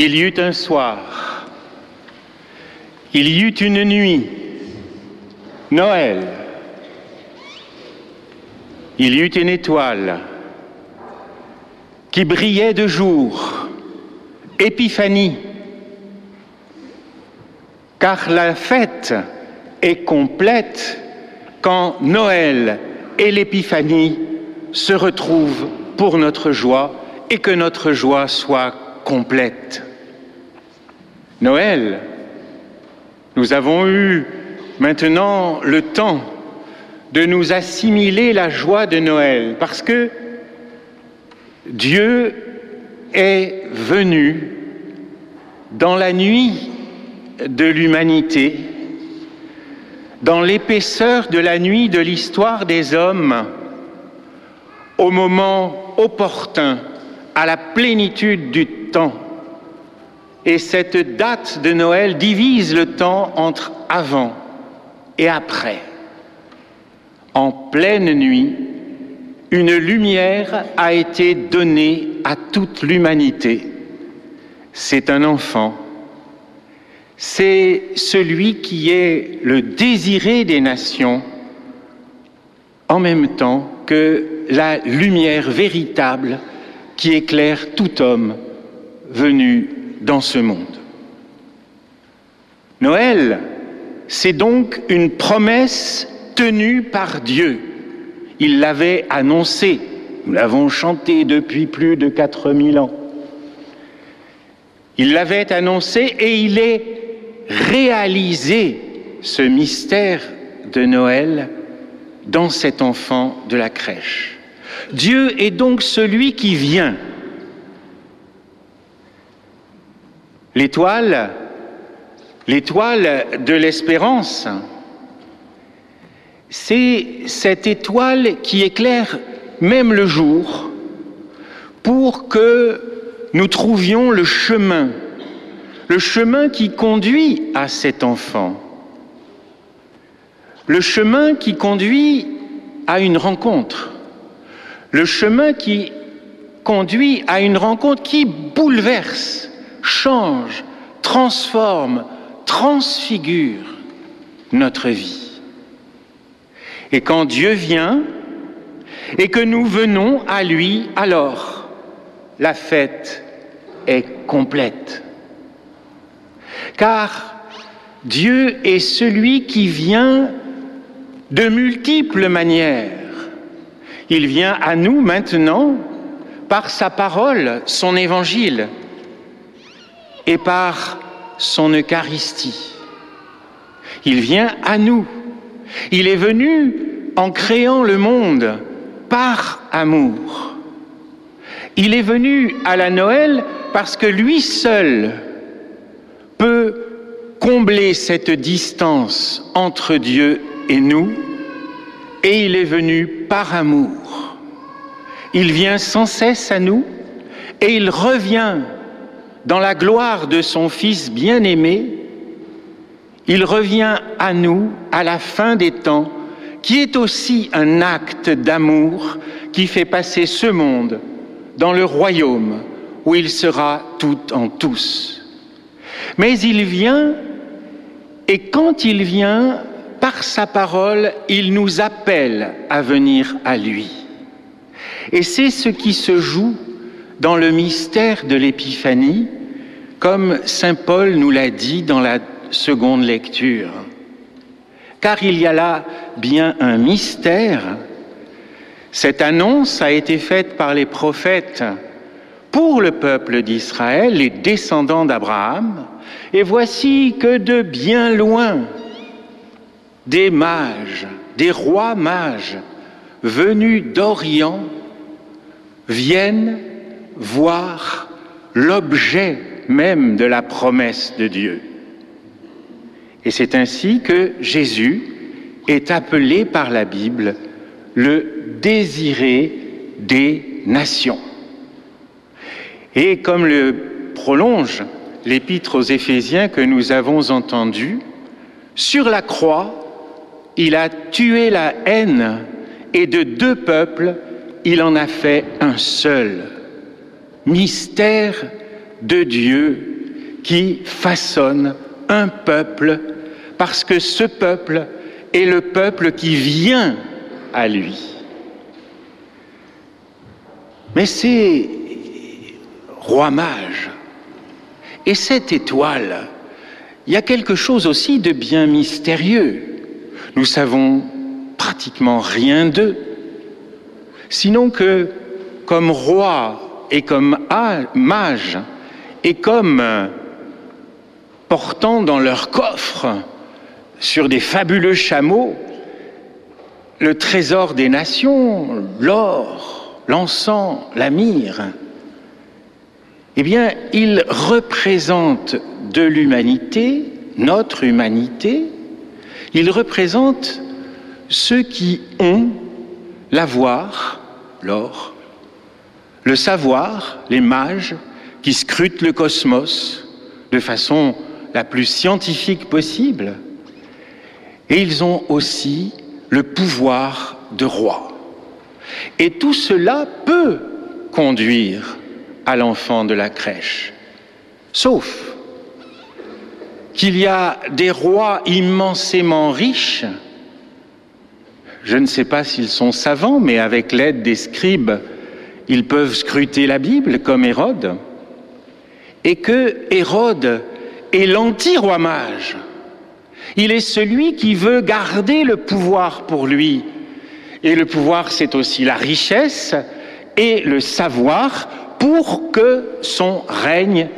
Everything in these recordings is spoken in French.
Il y eut un soir, il y eut une nuit, Noël. Il y eut une étoile qui brillait de jour, Épiphanie, car la fête est complète quand Noël et l'Épiphanie se retrouvent pour notre joie et que notre joie soit complète. Noël, nous avons eu maintenant le temps de nous assimiler la joie de Noël parce que Dieu est venu dans la nuit de l'humanité, dans l'épaisseur de la nuit de l'histoire des hommes, au moment opportun, à la plénitude du temps. Et cette date de Noël divise le temps entre avant et après. En pleine nuit, une lumière a été donnée à toute l'humanité. C'est un enfant. C'est celui qui est le désiré des nations en même temps que la lumière véritable qui éclaire tout homme venu dans ce monde. Noël, c'est donc une promesse tenue par Dieu. Il l'avait annoncé, nous l'avons chanté depuis plus de 4000 ans. Il l'avait annoncé et il est réalisé, ce mystère de Noël, dans cet enfant de la crèche. Dieu est donc celui qui vient. L'étoile, l'étoile de l'espérance, c'est cette étoile qui éclaire même le jour pour que nous trouvions le chemin, le chemin qui conduit à cet enfant, le chemin qui conduit à une rencontre, le chemin qui conduit à une rencontre qui bouleverse, change, transforme, transfigure notre vie. Et quand Dieu vient et que nous venons à lui, alors la fête est complète. Car Dieu est celui qui vient de multiples manières. Il vient à nous maintenant par sa parole, son évangile, et par son Eucharistie. Il vient à nous il est venu en créant le monde par amour. Il est venu à la Noël parce que lui seul peut combler cette distance entre Dieu et nous, et il est venu par amour. Il vient sans cesse à nous, et il revient dans la gloire de son Fils bien-aimé il revient à nous à la fin des temps, qui est aussi un acte d'amour qui fait passer ce monde dans le royaume où il sera tout en tous. Mais il vient, et quand il vient, par sa parole, il nous appelle à venir à lui. Et c'est ce qui se joue dans le mystère de l'Épiphanie, comme Saint Paul nous l'a dit dans la seconde lecture. Car il y a là bien un mystère. Cette annonce a été faite par les prophètes pour le peuple d'Israël, les descendants d'Abraham, et voici que de bien loin, des mages, des rois mages venus d'Orient viennent voir l'objet même de la promesse de Dieu. Et c'est ainsi que Jésus est appelé par la Bible le désiré des nations. Et comme le prolonge l'épître aux Éphésiens que nous avons entendu, sur la croix, il a tué la haine et de deux peuples, il en a fait un seul. Mystère de Dieu qui façonne un peuple parce que ce peuple est le peuple qui vient à lui. Mais c'est roi mage et cette étoile, il y a quelque chose aussi de bien mystérieux. Nous savons pratiquement rien d'eux, sinon que comme roi et comme mage et comme portant dans leur coffre sur des fabuleux chameaux le trésor des nations, l'or, l'encens, la myrrhe, eh bien, ils représentent de l'humanité, notre humanité, ils représentent ceux qui ont l'avoir, l'or, le savoir, les mages qui scrutent le cosmos de façon la plus scientifique possible, et ils ont aussi le pouvoir de roi. Et tout cela peut conduire à l'enfant de la crèche, sauf qu'il y a des rois immensément riches, je ne sais pas s'ils sont savants, mais avec l'aide des scribes, ils peuvent scruter la Bible comme Hérode, et que Hérode est l'anti-roi. Il est celui qui veut garder le pouvoir pour lui. Et le pouvoir, c'est aussi la richesse et le savoir pour que son règne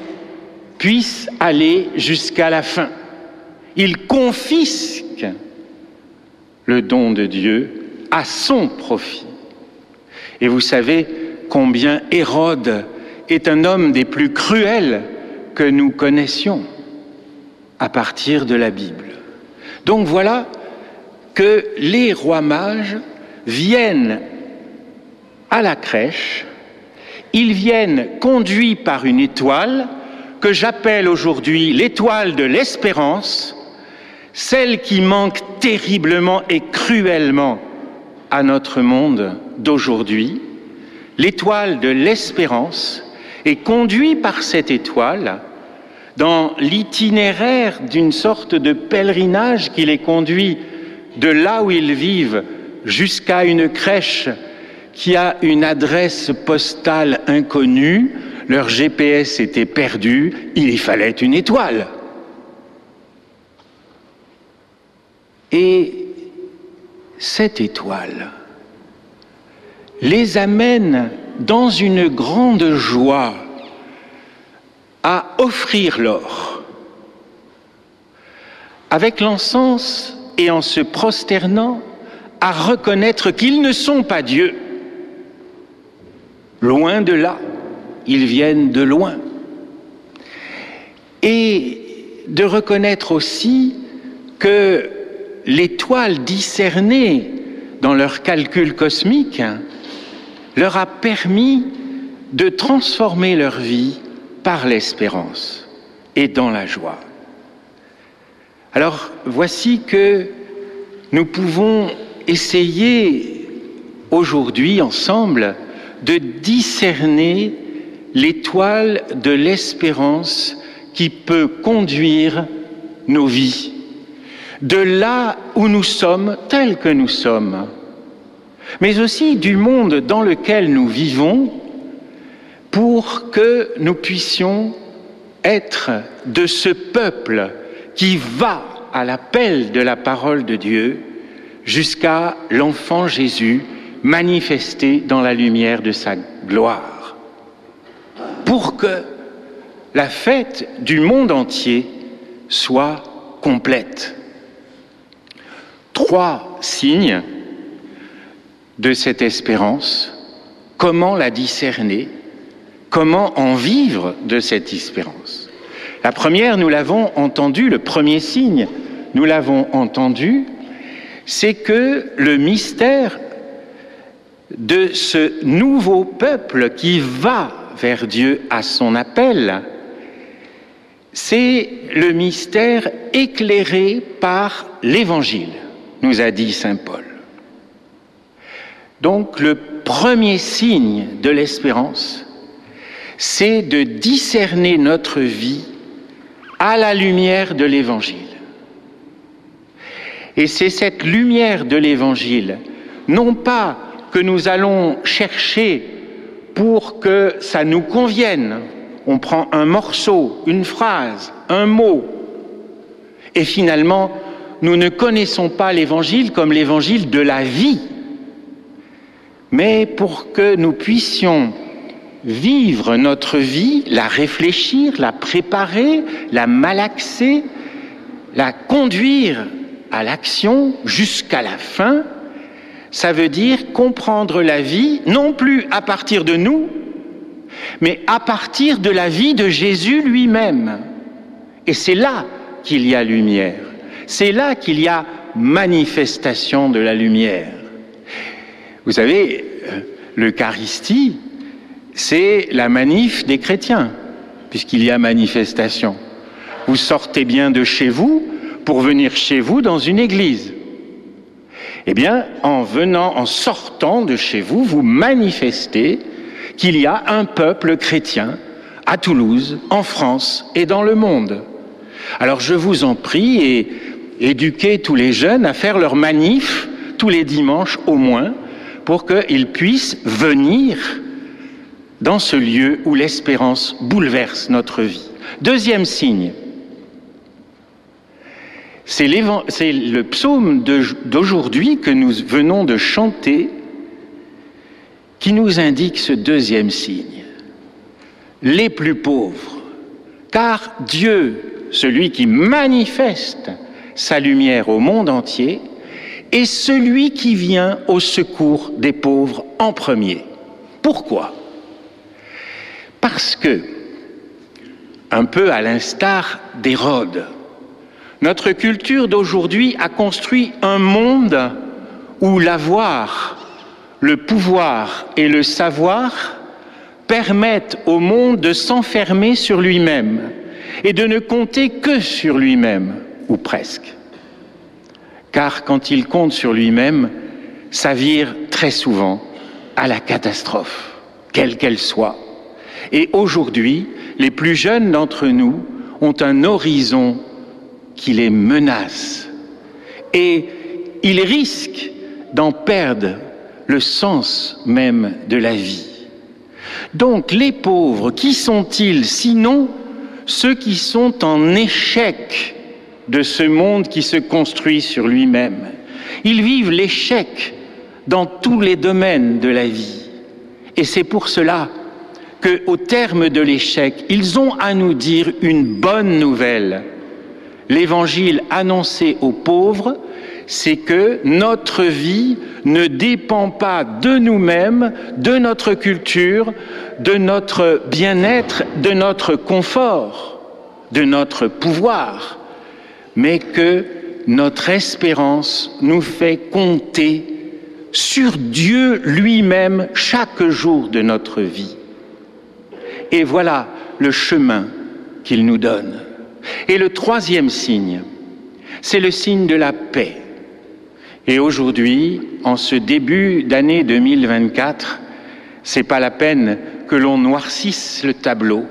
puisse aller jusqu'à la fin. Il confisque le don de Dieu à son profit. Et vous savez combien Hérode est un homme des plus cruels que nous connaissions à partir de la Bible. Donc voilà que les rois mages viennent à la crèche, ils viennent conduits par une étoile que j'appelle aujourd'hui l'étoile de l'espérance, celle qui manque terriblement et cruellement à notre monde d'aujourd'hui, l'étoile de l'espérance, est conduit par cette étoile dans l'itinéraire d'une sorte de pèlerinage qui les conduit de là où ils vivent jusqu'à une crèche qui a une adresse postale inconnue, leur GPS était perdu, il y fallait une étoile. Et cette étoile les amène dans une grande joie à offrir l'or. Avec l'encens et en se prosternant, à reconnaître qu'ils ne sont pas Dieu. Loin de là, ils viennent de loin. Et de reconnaître aussi que l'étoile discernée dans leur calcul cosmique leur a permis de transformer leur vie par l'espérance et dans la joie. Alors voici que nous pouvons essayer aujourd'hui ensemble de discerner l'étoile de l'espérance qui peut conduire nos vies, de là où nous sommes tels que nous sommes, mais aussi du monde dans lequel nous vivons pour que nous puissions être de ce peuple qui va à l'appel de la parole de Dieu jusqu'à l'enfant Jésus manifesté dans la lumière de sa gloire. Pour que la fête du monde entier soit complète. Trois signes de cette espérance, comment la discerner Comment en vivre de cette espérance La première, nous l'avons entendu, le premier signe, nous l'avons entendu, c'est que le mystère de ce nouveau peuple qui va vers Dieu à son appel, c'est le mystère éclairé par l'Évangile, nous a dit Saint Paul. Donc le premier signe de l'espérance, c'est de discerner notre vie à la lumière de l'Évangile. Et c'est cette lumière de l'Évangile, non pas que nous allons chercher pour que ça nous convienne. On prend un morceau, une phrase, un mot, et finalement, nous ne connaissons pas l'Évangile comme l'Évangile de la vie, mais pour que nous puissions vivre notre vie, la réfléchir, la préparer, la malaxer, la conduire à l'action jusqu'à la fin, ça veut dire comprendre la vie non plus à partir de nous, mais à partir de la vie de Jésus lui-même. Et c'est là qu'il y a lumière, c'est là qu'il y a manifestation de la lumière. Vous savez, euh, l'Eucharistie, c'est la manif des chrétiens, puisqu'il y a manifestation. Vous sortez bien de chez vous pour venir chez vous dans une église. Eh bien, en venant, en sortant de chez vous, vous manifestez qu'il y a un peuple chrétien à Toulouse, en France et dans le monde. Alors je vous en prie et éduquez tous les jeunes à faire leur manif tous les dimanches au moins pour qu'ils puissent venir dans ce lieu où l'espérance bouleverse notre vie. Deuxième signe, c'est le psaume d'aujourd'hui que nous venons de chanter qui nous indique ce deuxième signe. Les plus pauvres, car Dieu, celui qui manifeste sa lumière au monde entier, est celui qui vient au secours des pauvres en premier. Pourquoi? Parce que, un peu à l'instar d'Hérode, notre culture d'aujourd'hui a construit un monde où l'avoir, le pouvoir et le savoir permettent au monde de s'enfermer sur lui-même et de ne compter que sur lui-même, ou presque. Car quand il compte sur lui-même, ça vire très souvent à la catastrophe, quelle qu'elle soit. Et aujourd'hui, les plus jeunes d'entre nous ont un horizon qui les menace. Et ils risquent d'en perdre le sens même de la vie. Donc les pauvres, qui sont-ils sinon ceux qui sont en échec de ce monde qui se construit sur lui-même Ils vivent l'échec dans tous les domaines de la vie. Et c'est pour cela qu'au terme de l'échec, ils ont à nous dire une bonne nouvelle. L'évangile annoncé aux pauvres, c'est que notre vie ne dépend pas de nous-mêmes, de notre culture, de notre bien-être, de notre confort, de notre pouvoir, mais que notre espérance nous fait compter sur Dieu lui-même chaque jour de notre vie. Et voilà le chemin qu'il nous donne. Et le troisième signe, c'est le signe de la paix. Et aujourd'hui, en ce début d'année 2024, c'est pas la peine que l'on noircisse le tableau.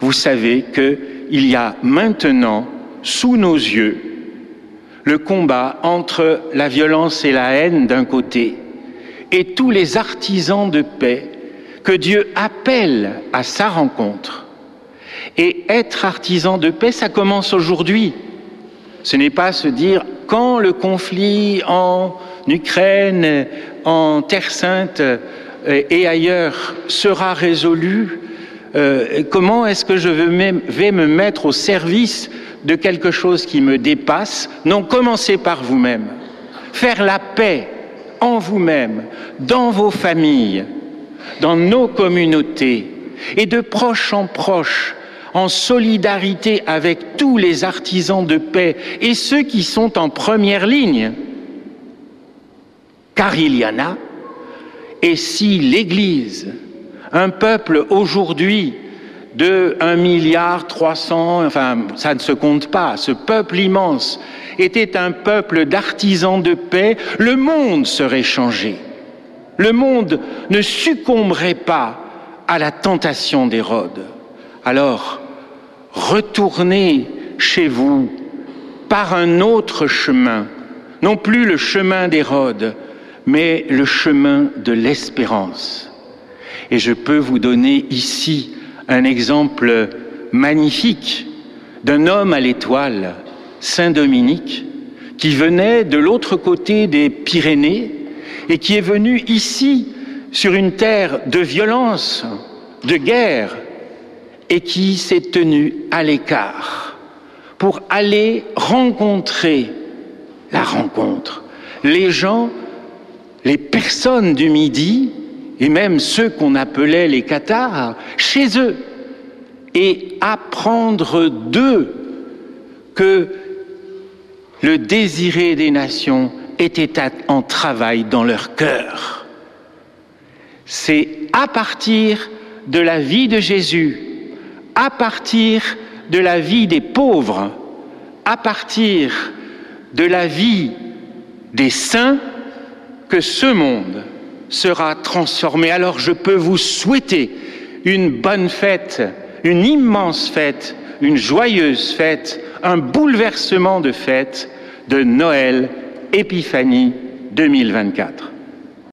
Vous savez qu'il y a maintenant, sous nos yeux, le combat entre la violence et la haine d'un côté et tous les artisans de paix que Dieu appelle à sa rencontre. Et être artisan de paix, ça commence aujourd'hui. Ce n'est pas se dire quand le conflit en Ukraine, en Terre sainte euh, et ailleurs sera résolu, euh, comment est-ce que je vais me mettre au service de quelque chose qui me dépasse? Non, commencez par vous-même. Faire la paix en vous-même, dans vos familles, dans nos communautés et de proche en proche, en solidarité avec tous les artisans de paix et ceux qui sont en première ligne. Car il y en a. Et si l'Église, un peuple aujourd'hui de 1 milliard 300, enfin ça ne se compte pas, ce peuple immense était un peuple d'artisans de paix, le monde serait changé. Le monde ne succomberait pas à la tentation d'Hérode. Alors, retournez chez vous par un autre chemin, non plus le chemin d'Hérode, mais le chemin de l'espérance. Et je peux vous donner ici un exemple magnifique d'un homme à l'étoile, Saint Dominique, qui venait de l'autre côté des Pyrénées et qui est venu ici sur une terre de violence, de guerre, et qui s'est tenu à l'écart pour aller rencontrer la rencontre, les gens, les personnes du Midi, et même ceux qu'on appelait les Cathares, chez eux, et apprendre d'eux que le désiré des nations était en travail dans leur cœur. C'est à partir de la vie de Jésus, à partir de la vie des pauvres, à partir de la vie des saints, que ce monde sera transformé. Alors je peux vous souhaiter une bonne fête, une immense fête, une joyeuse fête, un bouleversement de fête de Noël Épiphanie 2024.